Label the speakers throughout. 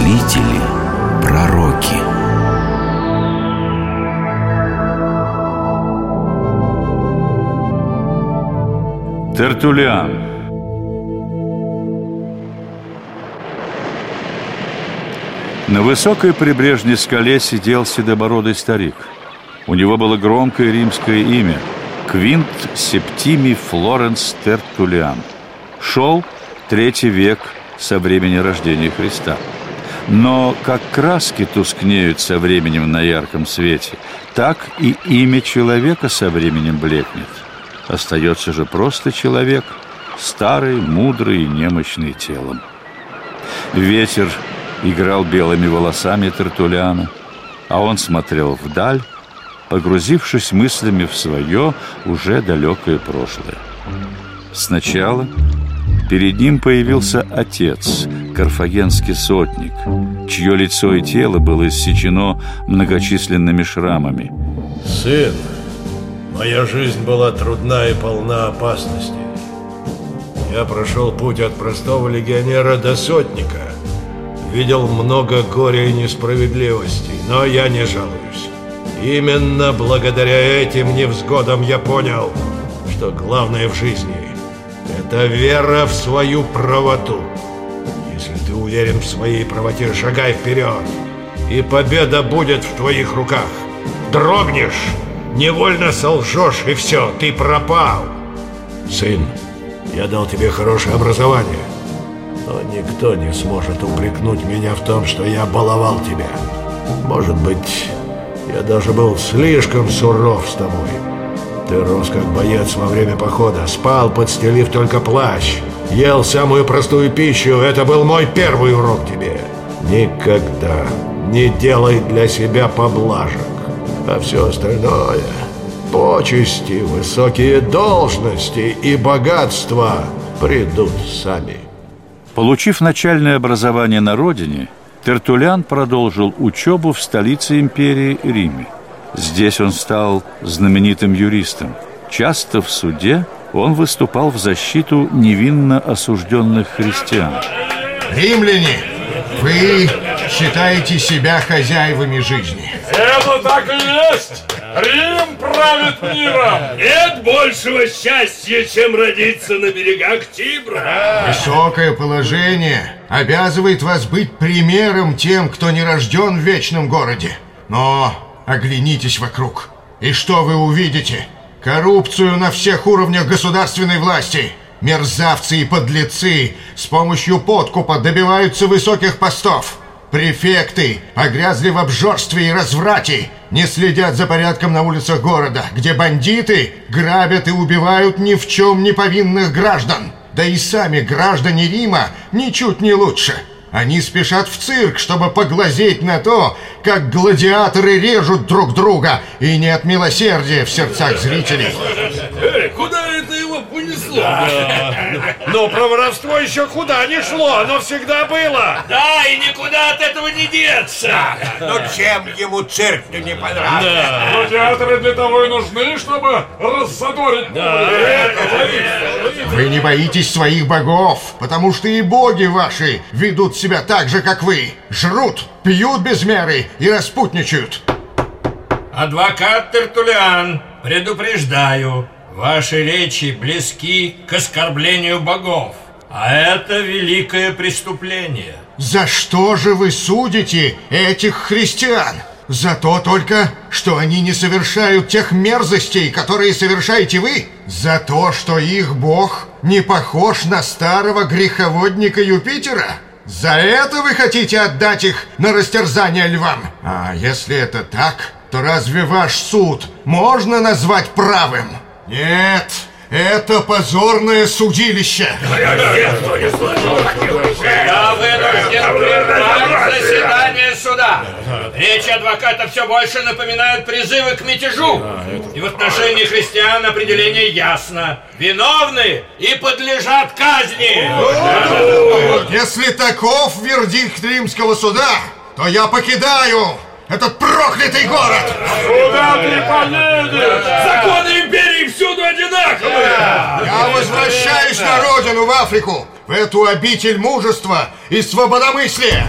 Speaker 1: мыслители, пророки.
Speaker 2: Тертулиан На высокой прибрежной скале сидел седобородый старик. У него было громкое римское имя – Квинт Септимий Флоренс Тертулиан. Шел третий век со времени рождения Христа. Но как краски тускнеют со временем на ярком свете, так и имя человека со временем блекнет. Остается же просто человек, старый, мудрый и немощный телом. Ветер играл белыми волосами Тертулиана, а он смотрел вдаль, погрузившись мыслями в свое уже далекое прошлое. Сначала Перед ним появился отец, карфагенский сотник, чье лицо и тело было иссечено многочисленными шрамами.
Speaker 3: Сын, моя жизнь была трудна и полна опасностей. Я прошел путь от простого легионера до сотника. Видел много горя и несправедливости, но я не жалуюсь. Именно благодаря этим невзгодам я понял, что главное в жизни это вера в свою правоту. Уверен в своей правоте, шагай вперед, и победа будет в твоих руках. Дрогнешь, невольно солжешь, и все, ты пропал. Сын, я дал тебе хорошее образование, но никто не сможет упрекнуть меня в том, что я баловал тебя. Может быть, я даже был слишком суров с тобой. Ты рос как боец во время похода, спал, подстелив только плащ, ел самую простую пищу. Это был мой первый урок тебе. Никогда не делай для себя поблажек, а все остальное – почести, высокие должности и богатства придут сами.
Speaker 2: Получив начальное образование на родине, Тертулян продолжил учебу в столице империи Риме – Здесь он стал знаменитым юристом. Часто в суде он выступал в защиту невинно осужденных христиан.
Speaker 4: Римляне, вы считаете себя хозяевами жизни.
Speaker 5: Это так и есть! Рим правит миром!
Speaker 6: Нет большего счастья, чем родиться на берегах Тибра!
Speaker 4: Высокое положение обязывает вас быть примером тем, кто не рожден в вечном городе. Но Оглянитесь вокруг. И что вы увидите? Коррупцию на всех уровнях государственной власти. Мерзавцы и подлецы с помощью подкупа добиваются высоких постов. Префекты погрязли в обжорстве и разврате, не следят за порядком на улицах города, где бандиты грабят и убивают ни в чем не повинных граждан. Да и сами граждане Рима ничуть не лучше. Они спешат в цирк, чтобы поглазеть на то, как гладиаторы режут друг друга, и не от милосердия в сердцах зрителей.
Speaker 6: Эй, куда это его понесло? Да.
Speaker 5: Но про воровство еще куда не шло, оно всегда было.
Speaker 6: Да, и никуда от этого не деться.
Speaker 7: Но чем ему цирк не понравился? Да.
Speaker 5: Гладиаторы для того и нужны, чтобы рассадорить да.
Speaker 4: Вы не боитесь своих богов, потому что и боги ваши ведут себя так же, как вы. Жрут, пьют без меры и распутничают.
Speaker 6: Адвокат Тертулиан, предупреждаю, ваши речи близки к оскорблению богов. А это великое преступление.
Speaker 4: За что же вы судите этих христиан? За то только, что они не совершают тех мерзостей, которые совершаете вы? За то, что их бог не похож на старого греховодника Юпитера? За это вы хотите отдать их на растерзание львам? А если это так, то разве ваш суд можно назвать правым? Нет, это позорное судилище.
Speaker 6: Я вынужден прервать заседание суда. Речи адвоката все больше напоминают призывы к мятежу. И в отношении христиан определение ясно. Виновны и подлежат казни.
Speaker 4: Если таков вердикт римского суда, то я покидаю этот проклятый город!
Speaker 5: Куда ты поедешь?
Speaker 6: Законы империи всюду одинаковые!
Speaker 4: Я возвращаюсь на родину, в Африку, в эту обитель мужества и свободомыслия!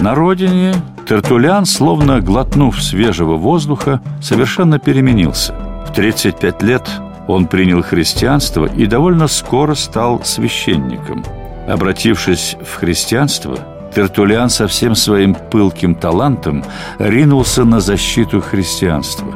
Speaker 2: На родине Тертулян, словно глотнув свежего воздуха, совершенно переменился. В 35 лет он принял христианство и довольно скоро стал священником. Обратившись в христианство, Тертулиан со всем своим пылким талантом ринулся на защиту христианства.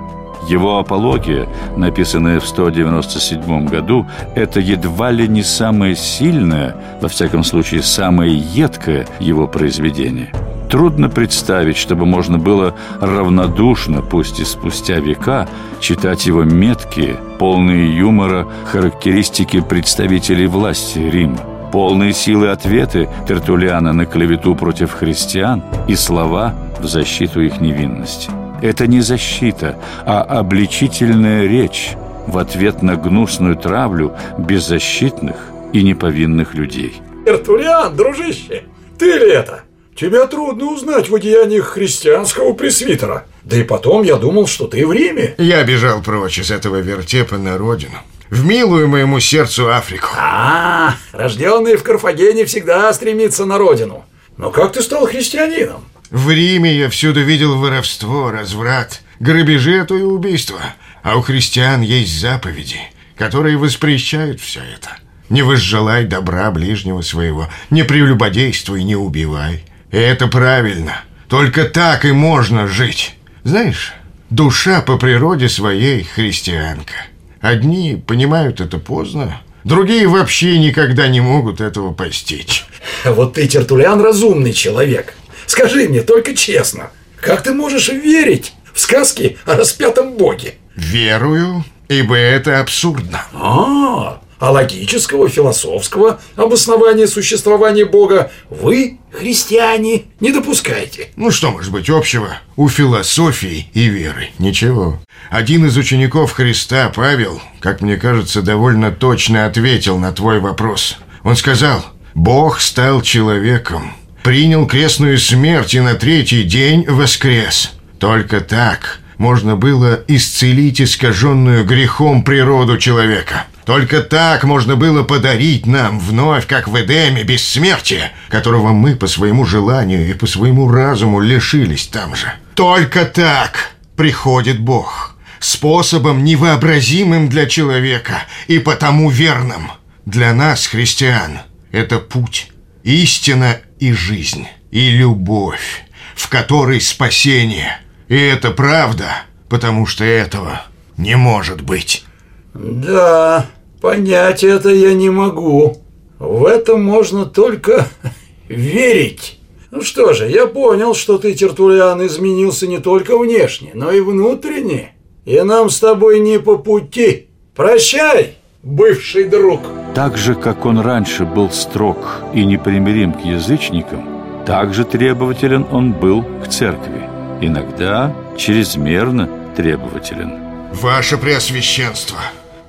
Speaker 2: Его апология, написанная в 197 году, это едва ли не самое сильное, во всяком случае, самое едкое его произведение. Трудно представить, чтобы можно было равнодушно, пусть и спустя века, читать его меткие, полные юмора характеристики представителей власти Рима полные силы ответы Тертулиана на клевету против христиан и слова в защиту их невинности. Это не защита, а обличительная речь в ответ на гнусную травлю беззащитных и неповинных людей.
Speaker 5: Тертулиан, дружище, ты ли это? Тебя трудно узнать в одеяниях христианского пресвитера. Да и потом я думал, что ты в Риме.
Speaker 4: Я бежал прочь из этого вертепа на родину в милую моему сердцу Африку.
Speaker 5: А, рожденный в Карфагене всегда стремится на родину. Но как ты стал христианином?
Speaker 4: В Риме я всюду видел воровство, разврат, грабежи, а то и убийства. А у христиан есть заповеди, которые воспрещают все это. Не возжелай добра ближнего своего, не прелюбодействуй, не убивай. И это правильно. Только так и можно жить. Знаешь, душа по природе своей христианка – Одни понимают это поздно, другие вообще никогда не могут этого постичь.
Speaker 5: Вот ты, Тертулян, разумный человек. Скажи мне только честно, как ты можешь верить в сказки о распятом боге?
Speaker 4: Верую, ибо это абсурдно.
Speaker 5: А, а логического, философского обоснования существования Бога вы, христиане, не допускаете.
Speaker 4: Ну что может быть общего у философии и веры? Ничего. Один из учеников Христа, Павел, как мне кажется, довольно точно ответил на твой вопрос. Он сказал, Бог стал человеком, принял крестную смерть и на третий день воскрес. Только так можно было исцелить искаженную грехом природу человека. Только так можно было подарить нам вновь, как в Эдеме, бессмертие, которого мы по своему желанию и по своему разуму лишились там же. Только так приходит Бог. Способом невообразимым для человека и потому верным. Для нас, христиан, это путь, истина и жизнь, и любовь, в которой спасение. И это правда, потому что этого не может быть.
Speaker 5: Да, Понять это я не могу. В это можно только верить. Ну что же, я понял, что ты, Тертулиан, изменился не только внешне, но и внутренне. И нам с тобой не по пути. Прощай, бывший друг.
Speaker 2: Так же, как он раньше был строг и непримирим к язычникам, так же требователен он был к церкви. Иногда чрезмерно требователен.
Speaker 4: Ваше Преосвященство,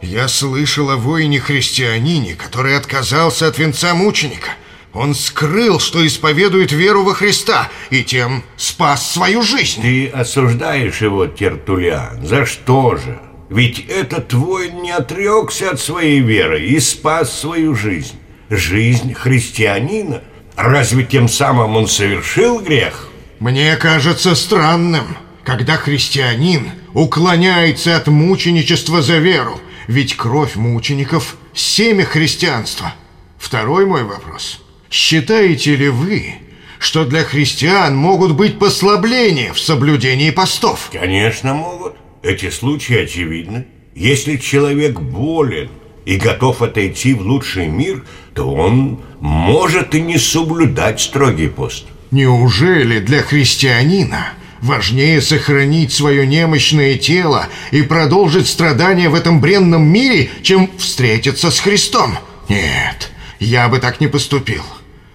Speaker 4: я слышал о воине-христианине, который отказался от венца мученика. Он скрыл, что исповедует веру во Христа, и тем спас свою жизнь.
Speaker 7: Ты осуждаешь его, Тертулиан. За что же? Ведь этот воин не отрекся от своей веры и спас свою жизнь. Жизнь христианина. Разве тем самым он совершил грех?
Speaker 4: Мне кажется странным, когда христианин уклоняется от мученичества за веру, ведь кровь мучеников – семя христианства. Второй мой вопрос. Считаете ли вы, что для христиан могут быть послабления в соблюдении постов?
Speaker 7: Конечно, могут. Эти случаи очевидны. Если человек болен и готов отойти в лучший мир, то он может и не соблюдать строгий пост.
Speaker 4: Неужели для христианина Важнее сохранить свое немощное тело и продолжить страдания в этом бренном мире, чем встретиться с Христом. Нет, я бы так не поступил.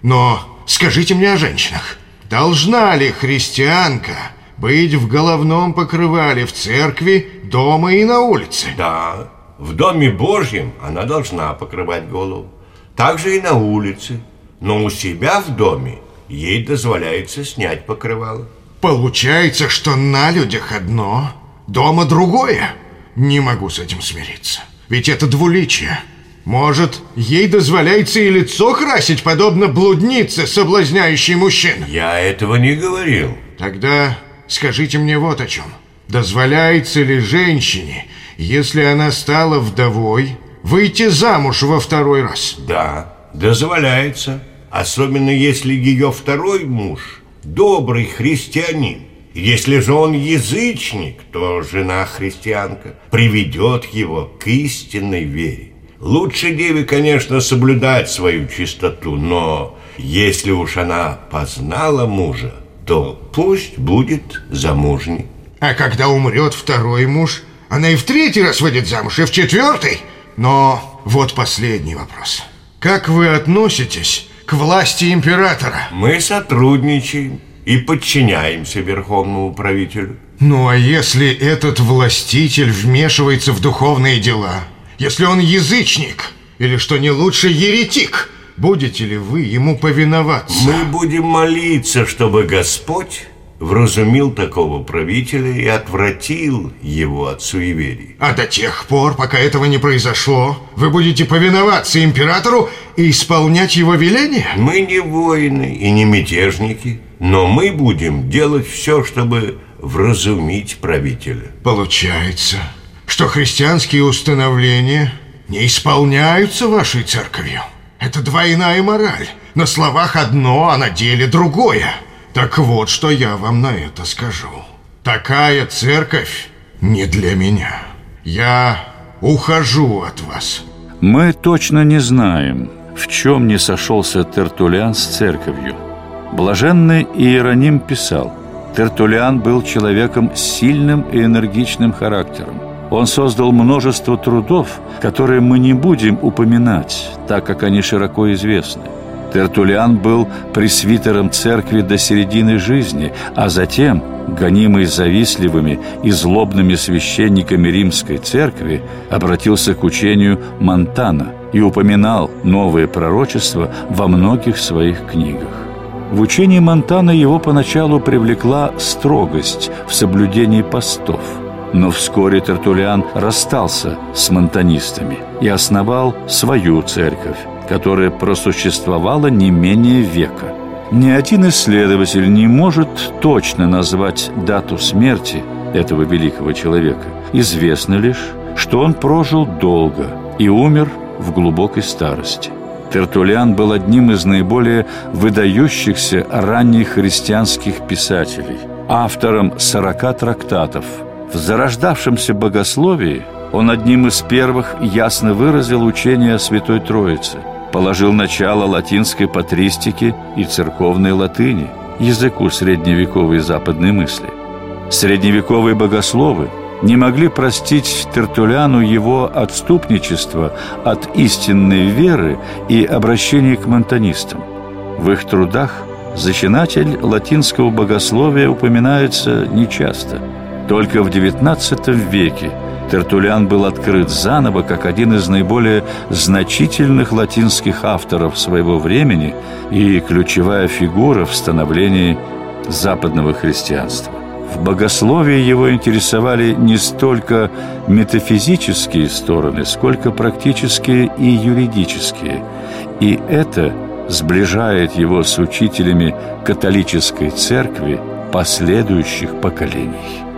Speaker 4: Но скажите мне о женщинах. Должна ли христианка быть в головном покрывале в церкви, дома и на улице?
Speaker 7: Да, в доме Божьем она должна покрывать голову. Также и на улице. Но у себя в доме ей дозволяется снять покрывало.
Speaker 4: Получается, что на людях одно, дома другое. Не могу с этим смириться. Ведь это двуличие. Может, ей дозволяется и лицо красить, подобно блуднице, соблазняющей мужчин?
Speaker 7: Я этого не говорил.
Speaker 4: Тогда скажите мне вот о чем. Дозволяется ли женщине, если она стала вдовой, выйти замуж во второй раз?
Speaker 7: Да, дозволяется. Особенно если ее второй муж добрый христианин. Если же он язычник, то жена христианка приведет его к истинной вере. Лучше деве, конечно, соблюдать свою чистоту, но если уж она познала мужа, то пусть будет замужней.
Speaker 4: А когда умрет второй муж, она и в третий раз выйдет замуж, и в четвертый. Но вот последний вопрос. Как вы относитесь к власти императора?
Speaker 7: Мы сотрудничаем и подчиняемся верховному правителю.
Speaker 4: Ну а если этот властитель вмешивается в духовные дела? Если он язычник или, что не лучше, еретик, будете ли вы ему повиноваться?
Speaker 7: Мы будем молиться, чтобы Господь вразумил такого правителя и отвратил его от суеверий.
Speaker 4: А до тех пор, пока этого не произошло, вы будете повиноваться императору и исполнять его веления?
Speaker 7: Мы не воины и не мятежники, но мы будем делать все, чтобы вразумить правителя.
Speaker 4: Получается, что христианские установления не исполняются вашей церковью. Это двойная мораль. На словах одно, а на деле другое. Так вот, что я вам на это скажу. Такая церковь не для меня. Я ухожу от вас.
Speaker 2: Мы точно не знаем, в чем не сошелся Тертулиан с церковью. Блаженный Иероним писал, Тертулиан был человеком с сильным и энергичным характером. Он создал множество трудов, которые мы не будем упоминать, так как они широко известны. Тертулиан был пресвитером церкви до середины жизни, а затем, гонимый завистливыми и злобными священниками римской церкви, обратился к учению Монтана и упоминал новые пророчества во многих своих книгах. В учении Монтана его поначалу привлекла строгость в соблюдении постов – но вскоре Тертулиан расстался с монтанистами и основал свою церковь, которая просуществовала не менее века. Ни один исследователь не может точно назвать дату смерти этого великого человека. Известно лишь, что он прожил долго и умер в глубокой старости. Тертулиан был одним из наиболее выдающихся ранних христианских писателей, автором 40 трактатов – в зарождавшемся богословии он одним из первых ясно выразил учение о Святой Троице, положил начало латинской патристике и церковной латыни, языку средневековой западной мысли. Средневековые богословы не могли простить Тертуляну его отступничество от истинной веры и обращения к монтанистам. В их трудах зачинатель латинского богословия упоминается нечасто – только в XIX веке Тертулян был открыт заново как один из наиболее значительных латинских авторов своего времени и ключевая фигура в становлении западного христианства. В богословии его интересовали не столько метафизические стороны, сколько практические и юридические. И это сближает его с учителями католической церкви последующих поколений.